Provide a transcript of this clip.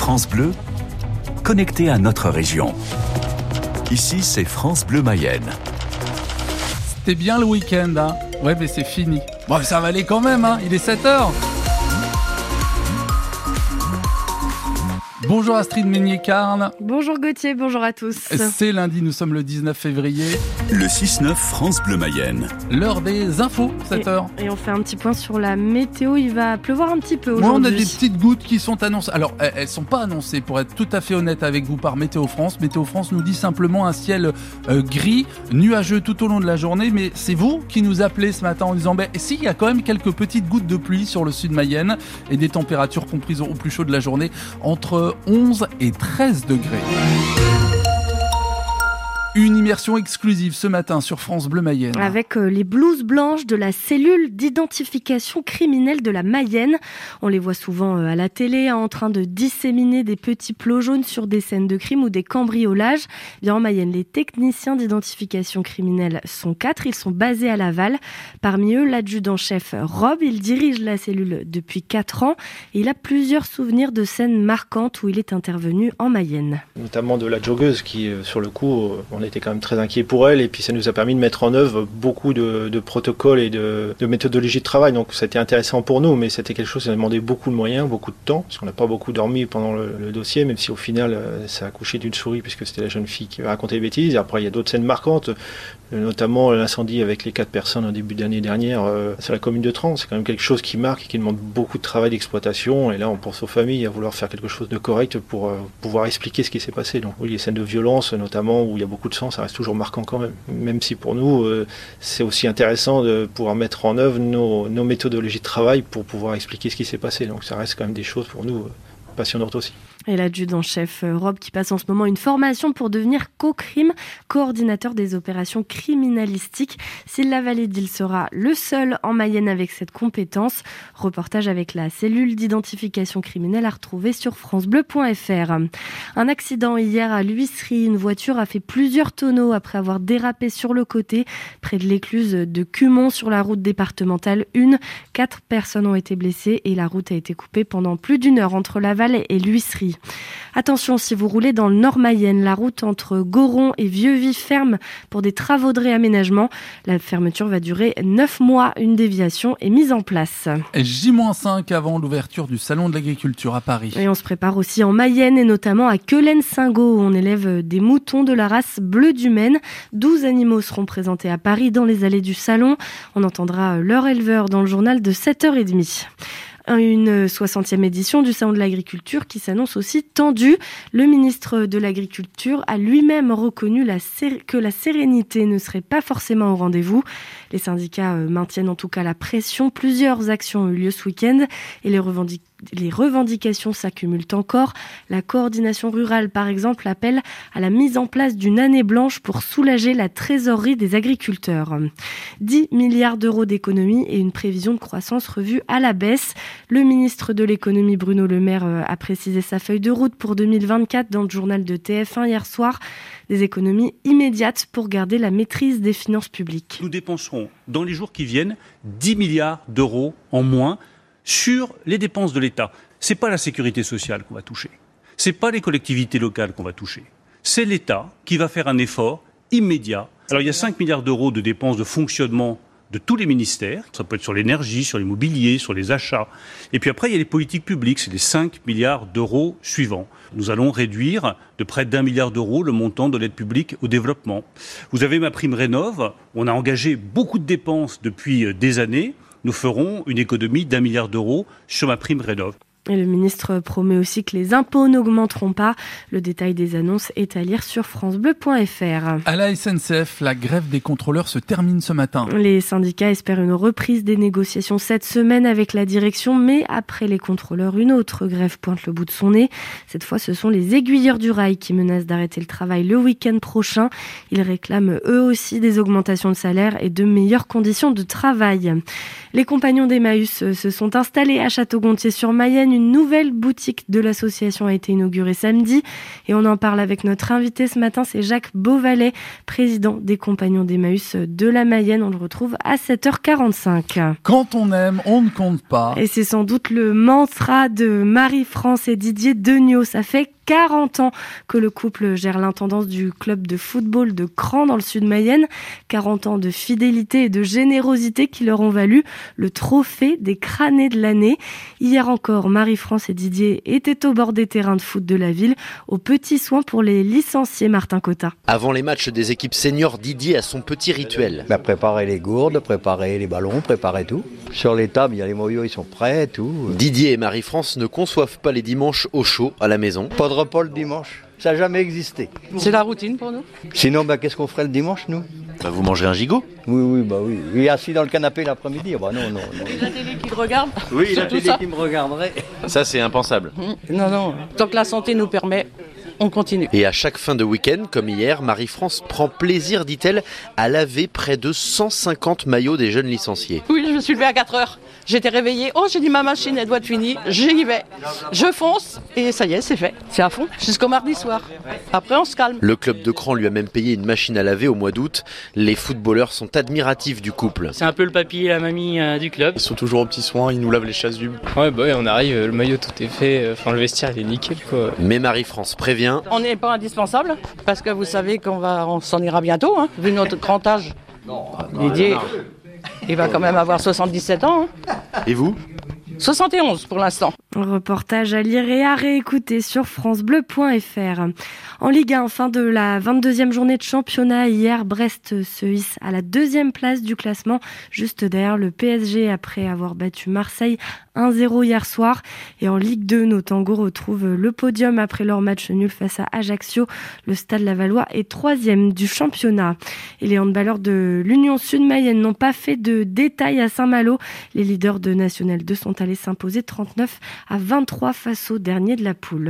France Bleu, connecté à notre région. Ici, c'est France Bleu Mayenne. C'était bien le week-end, hein Ouais, mais c'est fini. Bon, ça va aller quand même, hein Il est 7 heures. Bonjour Astrid Meignet-Carl. Bonjour Gauthier, bonjour à tous. C'est lundi, nous sommes le 19 février. Le 6-9 France Bleu Mayenne. L'heure des infos, 7 heures. Et on fait un petit point sur la météo. Il va pleuvoir un petit peu aujourd'hui. on a des petites gouttes qui sont annoncées. Alors, elles sont pas annoncées, pour être tout à fait honnête avec vous, par Météo France. Météo France nous dit simplement un ciel euh, gris, nuageux tout au long de la journée. Mais c'est vous qui nous appelez ce matin en disant, ben, si, il y a quand même quelques petites gouttes de pluie sur le sud Mayenne et des températures comprises au plus chaud de la journée entre 11 et 13 degrés. Une immersion exclusive ce matin sur France Bleu Mayenne. Avec euh, les blouses blanches de la cellule d'identification criminelle de la Mayenne. On les voit souvent euh, à la télé en train de disséminer des petits plots jaunes sur des scènes de crime ou des cambriolages. Bien en Mayenne, les techniciens d'identification criminelle sont quatre. Ils sont basés à Laval. Parmi eux, l'adjudant-chef Rob. Il dirige la cellule depuis quatre ans et il a plusieurs souvenirs de scènes marquantes où il est intervenu en Mayenne. Notamment de la joggeuse qui, euh, sur le coup, on était quand même très inquiet pour elle et puis ça nous a permis de mettre en œuvre beaucoup de, protocoles et de, méthodologies de travail. Donc ça a été intéressant pour nous, mais c'était quelque chose qui a demandé beaucoup de moyens, beaucoup de temps, parce qu'on n'a pas beaucoup dormi pendant le, dossier, même si au final euh, ça a couché d'une souris puisque c'était la jeune fille qui racontait des bêtises. Après il y a d'autres scènes marquantes, euh, notamment l'incendie avec les quatre personnes en début d'année dernière euh, sur la commune de Trans. C'est quand même quelque chose qui marque et qui demande beaucoup de travail d'exploitation. Et là on pense aux familles à vouloir faire quelque chose de correct pour pouvoir expliquer ce qui s'est passé. Donc oui, les scènes de violence notamment où il y a beaucoup de ça reste toujours marquant quand même. Même si pour nous, euh, c'est aussi intéressant de pouvoir mettre en œuvre nos, nos, méthodologies de travail pour pouvoir expliquer ce qui s'est passé. Donc ça reste quand même des choses pour nous euh, passionnantes aussi. Et l'adjudant-chef euh, Rob qui passe en ce moment une formation pour devenir co-crime, coordinateur des opérations criminalistiques. S'il la valide, il sera le seul en Mayenne avec cette compétence. Reportage avec la cellule d'identification criminelle à retrouver sur francebleu.fr. Un accident hier à l'huisserie. Une voiture a fait plusieurs tonneaux après avoir dérapé sur le côté près de l'écluse de Cumont sur la route départementale 1. Quatre personnes ont été blessées et la route a été coupée pendant plus d'une heure entre Laval et Attention, si vous roulez dans le Nord Mayenne, la route entre Goron et Vieux-Vie ferme pour des travaux de réaménagement. La fermeture va durer 9 mois. Une déviation est mise en place. J-5 avant l'ouverture du Salon de l'Agriculture à Paris. Et on se prépare aussi en Mayenne et notamment à Quelen-Singo où on élève des moutons de la race bleu du Maine. 12 animaux seront présentés à Paris dans les allées du Salon. On entendra leur éleveur dans le journal de 7h30 une 60e édition du Salon de l'agriculture qui s'annonce aussi tendue. Le ministre de l'Agriculture a lui-même reconnu que la sérénité ne serait pas forcément au rendez-vous. Les syndicats euh, maintiennent en tout cas la pression. Plusieurs actions ont eu lieu ce week-end et les revendications les revendications s'accumulent encore. La coordination rurale, par exemple, appelle à la mise en place d'une année blanche pour soulager la trésorerie des agriculteurs. 10 milliards d'euros d'économies et une prévision de croissance revue à la baisse. Le ministre de l'économie, Bruno Le Maire, euh, a précisé sa feuille de route pour 2024 dans le journal de TF1 hier soir. Des économies immédiates pour garder la maîtrise des finances publiques. Nous dépenserons dans les jours qui viennent 10 milliards d'euros en moins sur les dépenses de l'État. Ce n'est pas la sécurité sociale qu'on va toucher. Ce n'est pas les collectivités locales qu'on va toucher. C'est l'État qui va faire un effort immédiat. Alors il y a 5 milliards d'euros de dépenses de fonctionnement de tous les ministères. Ça peut être sur l'énergie, sur l'immobilier, sur les achats. Et puis après, il y a les politiques publiques. C'est les 5 milliards d'euros suivants. Nous allons réduire de près d'un milliard d'euros le montant de l'aide publique au développement. Vous avez ma prime Rénov. On a engagé beaucoup de dépenses depuis des années nous ferons une économie d'un milliard d'euros sur ma prime Rénov. Et le ministre promet aussi que les impôts n'augmenteront pas. Le détail des annonces est à lire sur francebleu.fr. À la SNCF, la grève des contrôleurs se termine ce matin. Les syndicats espèrent une reprise des négociations cette semaine avec la direction, mais après les contrôleurs, une autre grève pointe le bout de son nez. Cette fois, ce sont les aiguilleurs du rail qui menacent d'arrêter le travail le week-end prochain. Ils réclament eux aussi des augmentations de salaire et de meilleures conditions de travail. Les compagnons d'Emmaüs se sont installés à Château-Gontier sur Mayenne Une nouvelle boutique de l'association a été inaugurée samedi et on en parle avec notre invité ce matin, c'est Jacques Beauvalet, président des Compagnons d'Emmaüs de la Mayenne. On le retrouve à 7h45. Quand on aime, on ne compte pas. Et c'est sans doute le mantra de Marie-France et Didier Degnaud. Ça fait 40 ans que le couple gère l'intendance du club de football de Cran dans le sud Mayenne. 40 ans de fidélité et de générosité qui leur ont valu le trophée des crânés de l'année. Hier encore, Marie-France et Didier étaient au bord des terrains de foot de la ville, aux petits soins pour les licenciés Martin Cotta. Avant les matchs des équipes seniors, Didier a son petit rituel. Bah, préparer les gourdes, préparer les ballons, préparer tout. Sur les tables, il y a les moyaux, ils sont prêts, tout. Didier et Marie-France ne conçoivent pas les dimanches au chaud à la maison. Pas de repas le dimanche. Ça n'a jamais existé. C'est la routine pour nous. Sinon, bah, qu'est-ce qu'on ferait le dimanche, nous bah, Vous mangerez un gigot Oui, oui, bah oui. Et assis dans le canapé l'après-midi bah non, non, non. La télé qui regarde Oui, la télé qui me regarderait. Ça, c'est impensable. Non, non. Tant que la santé nous permet, on continue. Et à chaque fin de week-end, comme hier, Marie-France prend plaisir, dit-elle, à laver près de 150 maillots des jeunes licenciés. Oui, je me suis levée à 4 heures. J'étais réveillée. Oh, j'ai dit ma machine, elle doit être finie. J'y vais. Je fonce et ça y est, c'est fait. C'est à fond jusqu'au mardi soir. Après, on se calme. Le club de Cran lui a même payé une machine à laver au mois d'août. Les footballeurs sont admiratifs du couple. C'est un peu le papy et la mamie euh, du club. Ils sont toujours aux petits soins, ils nous lavent les chasses du. Ouais, bah ouais, on arrive, le maillot tout est fait. euh, Enfin, le vestiaire il est nickel quoi. Mais Marie-France prévient, On n'est pas indispensable parce que vous savez qu'on va, on s'en ira bientôt, hein, vu notre grand âge. Didier, il va quand même avoir 77 ans. hein. et vous? 71 pour l'instant. Reportage à lire et à réécouter sur francebleu.fr. En Ligue 1, fin de la 22e journée de championnat, hier, Brest se hisse à la deuxième place du classement, juste derrière le PSG après avoir battu Marseille 1-0 hier soir. Et en Ligue 2, nos tangos retrouvent le podium après leur match nul face à Ajaccio. Le Stade Lavallois est troisième du championnat. Et les handballeurs de l'Union Sud-Mayenne n'ont pas fait de détails à Saint-Malo. Les leaders de National 2 sont allés s'imposer 39 à 23 face au dernier de la poule.